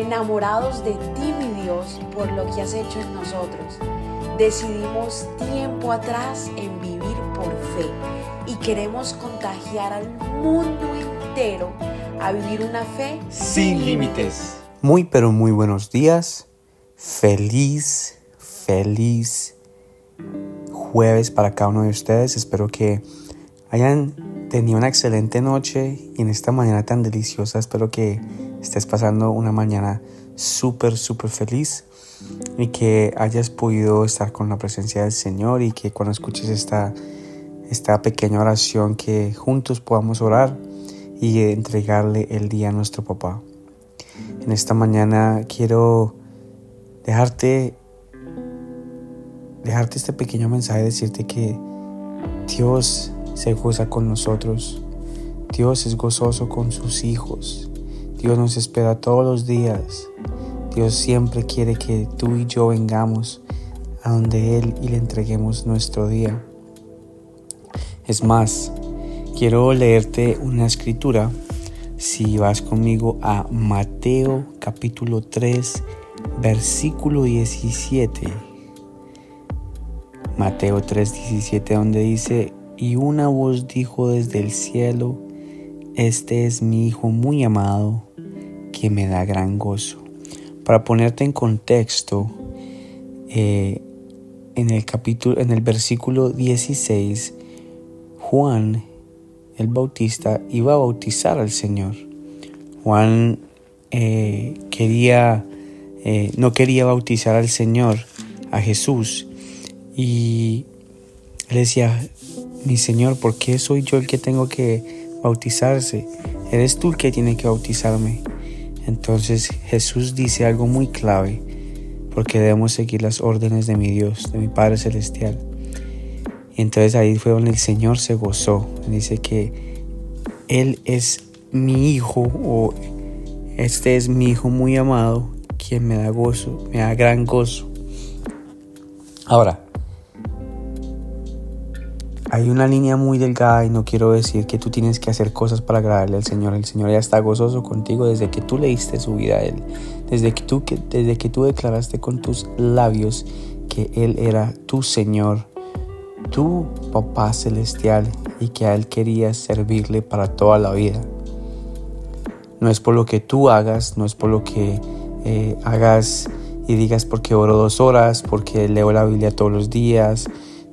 enamorados de ti, mi Dios, por lo que has hecho en nosotros. Decidimos tiempo atrás en vivir por fe y queremos contagiar al mundo entero a vivir una fe sin límites. Muy pero muy buenos días. Feliz, feliz jueves para cada uno de ustedes. Espero que hayan tenido una excelente noche y en esta mañana tan deliciosa espero que estés pasando una mañana súper, súper feliz y que hayas podido estar con la presencia del Señor y que cuando escuches esta, esta pequeña oración que juntos podamos orar y entregarle el día a nuestro papá. En esta mañana quiero dejarte dejarte este pequeño mensaje, decirte que Dios se goza con nosotros. Dios es gozoso con sus hijos. Dios nos espera todos los días. Dios siempre quiere que tú y yo vengamos a donde Él y le entreguemos nuestro día. Es más, quiero leerte una escritura. Si vas conmigo a Mateo capítulo 3, versículo 17. Mateo 3, 17, donde dice, y una voz dijo desde el cielo, Este es mi Hijo muy amado, que me da gran gozo. Para ponerte en contexto, eh, en el capítulo, en el versículo 16, Juan el Bautista iba a bautizar al Señor. Juan eh, quería, eh, no quería bautizar al Señor, a Jesús, y él decía, mi Señor, ¿por qué soy yo el que tengo que bautizarse? Eres tú el que tiene que bautizarme. Entonces Jesús dice algo muy clave, porque debemos seguir las órdenes de mi Dios, de mi Padre Celestial. Y entonces ahí fue donde el Señor se gozó. Dice que Él es mi Hijo o este es mi Hijo muy amado, quien me da gozo, me da gran gozo. Ahora, hay una línea muy delgada y no quiero decir que tú tienes que hacer cosas para agradarle al Señor. El Señor ya está gozoso contigo desde que tú le diste su vida a Él. Desde que tú, desde que tú declaraste con tus labios que Él era tu Señor, tu papá celestial y que a Él querías servirle para toda la vida. No es por lo que tú hagas, no es por lo que eh, hagas y digas porque oro dos horas, porque leo la Biblia todos los días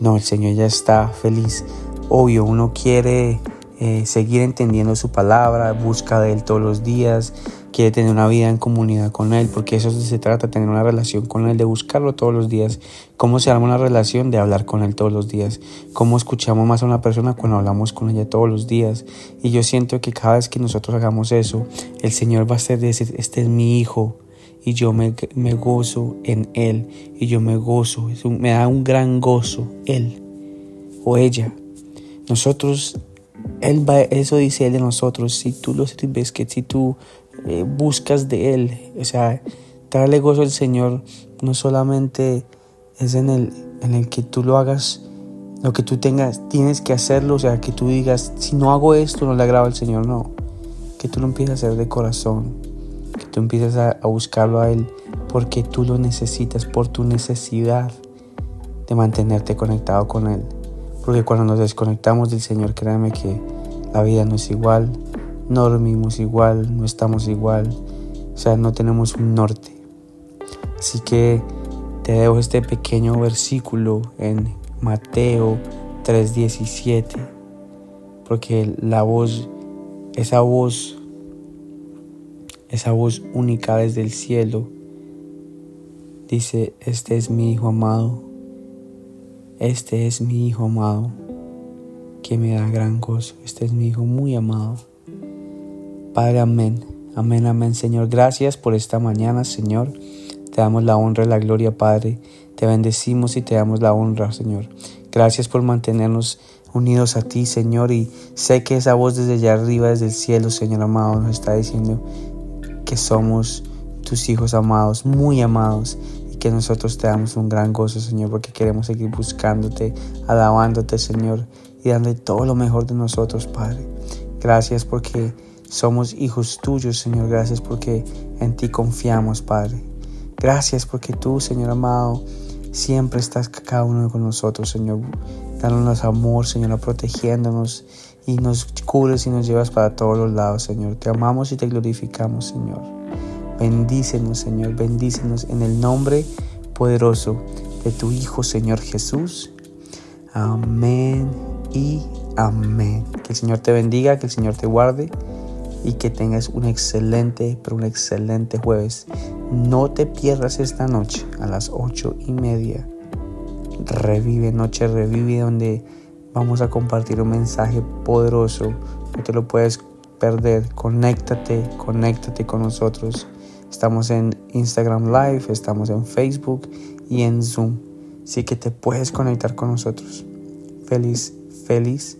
no, el Señor ya está feliz. Obvio, uno quiere eh, seguir entendiendo su palabra, busca de Él todos los días, quiere tener una vida en comunidad con Él, porque eso se trata, tener una relación con Él, de buscarlo todos los días. ¿Cómo se arma una relación? De hablar con Él todos los días. ¿Cómo escuchamos más a una persona cuando hablamos con ella todos los días? Y yo siento que cada vez que nosotros hagamos eso, el Señor va a ser decir, este es mi hijo, y yo me, gozo en Él y yo me gozo, me da un gran gozo Él o ella. Nosotros, Él va, eso dice Él de nosotros, si tú lo sirves, que si tú eh, buscas de Él, o sea, darle gozo al Señor no solamente es en el, en el que tú lo hagas, lo que tú tengas, tienes que hacerlo, o sea, que tú digas, si no hago esto, no le agrada al Señor, no, que tú lo empieces a hacer de corazón tú empieces a, buscarlo a Él porque tú lo necesitas, por tu necesidad de mantenerte conectado con Él. Porque cuando nos desconectamos del Señor, créeme que la vida no es igual, no dormimos igual, no estamos igual, o sea, no tenemos un norte. Así que te dejo este pequeño versículo en Mateo 3:17, porque la voz, esa voz esa voz única desde el cielo dice, este es mi Hijo amado, este es mi Hijo amado, que me da gran gozo, este es mi Hijo muy amado. Padre, amén, amén, amén, Señor. Gracias por esta mañana, Señor. Te damos la honra y la gloria, Padre. Te bendecimos y te damos la honra, Señor. Gracias por mantenernos unidos a ti, Señor. Y sé que esa voz desde allá arriba, desde el cielo, Señor amado, nos está diciendo, que somos tus hijos amados, muy amados, y que nosotros te damos un gran gozo, Señor, porque queremos seguir buscándote, alabándote, Señor, y dando todo lo mejor de nosotros, Padre. Gracias porque Somos hijos tuyos, Señor. Gracias porque en ti confiamos, Padre. Gracias porque tú, Señor amado, siempre estás cada uno con nosotros, Señor. Dándonos amor, Señor, protegiéndonos y nos cubres y nos llevas para todos los lados, Señor. Te amamos y te glorificamos, Señor. Bendícenos, Señor, bendícenos en el nombre poderoso de tu Hijo, Señor Jesús. Amén y amén. Que el Señor te bendiga, que el Señor te guarde y que tengas un excelente, pero un excelente jueves. No te pierdas esta noche a las ocho y media. Revive, noche revive, donde vamos a compartir un mensaje poderoso. No te lo puedes perder. Conéctate, conéctate con nosotros. Estamos en Instagram Live, estamos en Facebook y en Zoom. Así que te puedes conectar con nosotros. Feliz, feliz